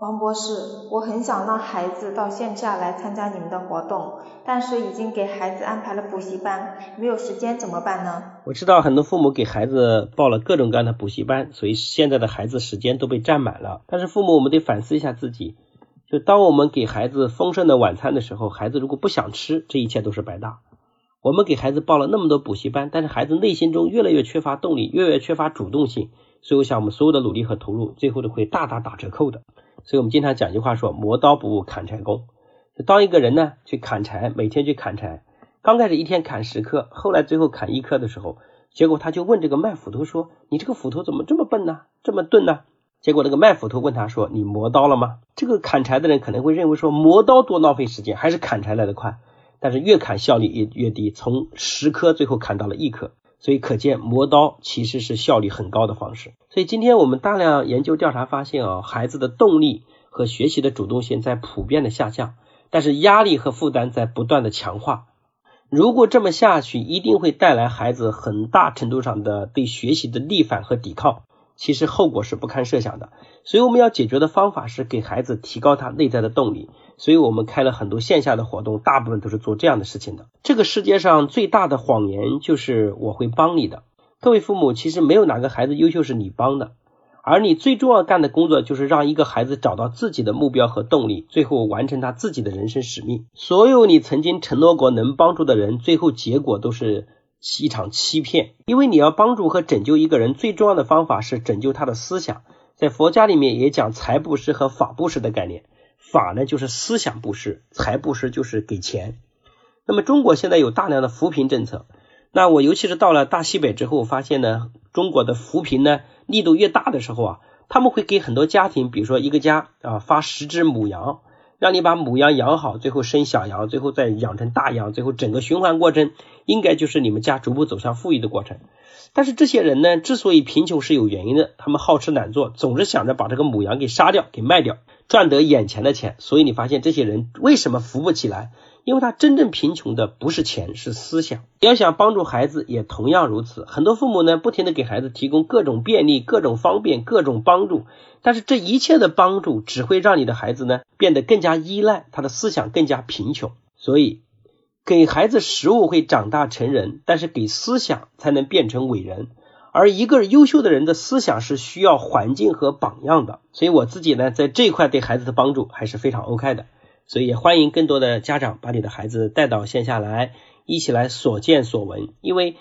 王博士，我很想让孩子到线下来参加你们的活动，但是已经给孩子安排了补习班，没有时间怎么办呢？我知道很多父母给孩子报了各种各样的补习班，所以现在的孩子时间都被占满了。但是父母我们得反思一下自己，就当我们给孩子丰盛的晚餐的时候，孩子如果不想吃，这一切都是白搭。我们给孩子报了那么多补习班，但是孩子内心中越来越缺乏动力，越来越缺乏主动性，所以我想我们所有的努力和投入，最后都会大大打折扣的。所以我们经常讲一句话说，磨刀不误砍柴工。当一个人呢去砍柴，每天去砍柴，刚开始一天砍十颗，后来最后砍一颗的时候，结果他就问这个卖斧头说：“你这个斧头怎么这么笨呢？这么钝呢？”结果那个卖斧头问他说：“你磨刀了吗？”这个砍柴的人可能会认为说磨刀多浪费时间，还是砍柴来的快。但是越砍效率越越低，从十颗最后砍到了一颗。所以可见磨刀其实是效率很高的方式。所以今天我们大量研究调查发现啊，孩子的动力和学习的主动性在普遍的下降，但是压力和负担在不断的强化。如果这么下去，一定会带来孩子很大程度上的对学习的逆反和抵抗。其实后果是不堪设想的，所以我们要解决的方法是给孩子提高他内在的动力。所以我们开了很多线下的活动，大部分都是做这样的事情的。这个世界上最大的谎言就是我会帮你的。各位父母，其实没有哪个孩子优秀是你帮的，而你最重要干的工作就是让一个孩子找到自己的目标和动力，最后完成他自己的人生使命。所有你曾经承诺过能帮助的人，最后结果都是。一场欺骗，因为你要帮助和拯救一个人，最重要的方法是拯救他的思想。在佛家里面也讲财布施和法布施的概念，法呢就是思想布施，财布施就是给钱。那么中国现在有大量的扶贫政策，那我尤其是到了大西北之后，发现呢，中国的扶贫呢力度越大的时候啊，他们会给很多家庭，比如说一个家啊发十只母羊。让你把母羊养好，最后生小羊，最后再养成大羊，最后整个循环过程应该就是你们家逐步走向富裕的过程。但是这些人呢，之所以贫穷是有原因的，他们好吃懒做，总是想着把这个母羊给杀掉，给卖掉，赚得眼前的钱。所以你发现这些人为什么扶不起来？因为他真正贫穷的不是钱，是思想。要想帮助孩子，也同样如此。很多父母呢，不停的给孩子提供各种便利、各种方便、各种帮助，但是这一切的帮助只会让你的孩子呢变得更加依赖，他的思想更加贫穷。所以，给孩子食物会长大成人，但是给思想才能变成伟人。而一个优秀的人的思想是需要环境和榜样的。所以我自己呢，在这一块对孩子的帮助还是非常 OK 的。所以也欢迎更多的家长把你的孩子带到线下来，一起来所见所闻。因为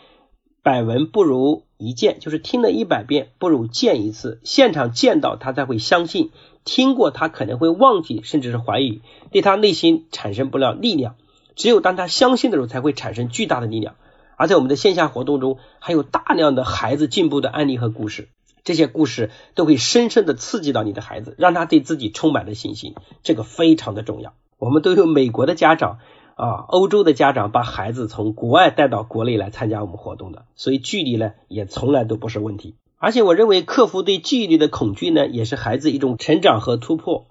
百闻不如一见，就是听了一百遍不如见一次。现场见到他才会相信，听过他可能会忘记，甚至是怀疑，对他内心产生不了力量。只有当他相信的时候，才会产生巨大的力量。而在我们的线下活动中，还有大量的孩子进步的案例和故事，这些故事都会深深的刺激到你的孩子，让他对自己充满了信心。这个非常的重要。我们都有美国的家长啊，欧洲的家长把孩子从国外带到国内来参加我们活动的，所以距离呢也从来都不是问题。而且我认为克服对距离的恐惧呢，也是孩子一种成长和突破。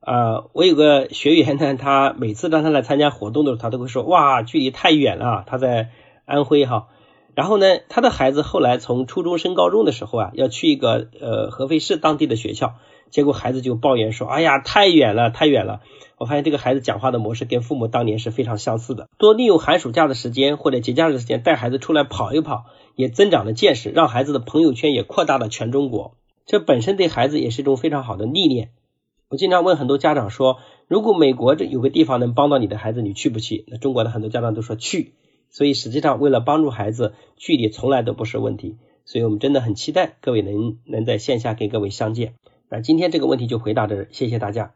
啊，我有个学员呢，他每次让他来参加活动的时候，他都会说哇，距离太远了。他在安徽哈，然后呢，他的孩子后来从初中升高中的时候啊，要去一个呃合肥市当地的学校，结果孩子就抱怨说，哎呀，太远了，太远了。我发现这个孩子讲话的模式跟父母当年是非常相似的。多利用寒暑假的时间或者节假日的时间带孩子出来跑一跑，也增长了见识，让孩子的朋友圈也扩大了全中国。这本身对孩子也是一种非常好的历练。我经常问很多家长说，如果美国这有个地方能帮到你的孩子，你去不去？那中国的很多家长都说去。所以实际上为了帮助孩子，距离从来都不是问题。所以我们真的很期待各位能能在线下跟各位相见。那今天这个问题就回答这，谢谢大家。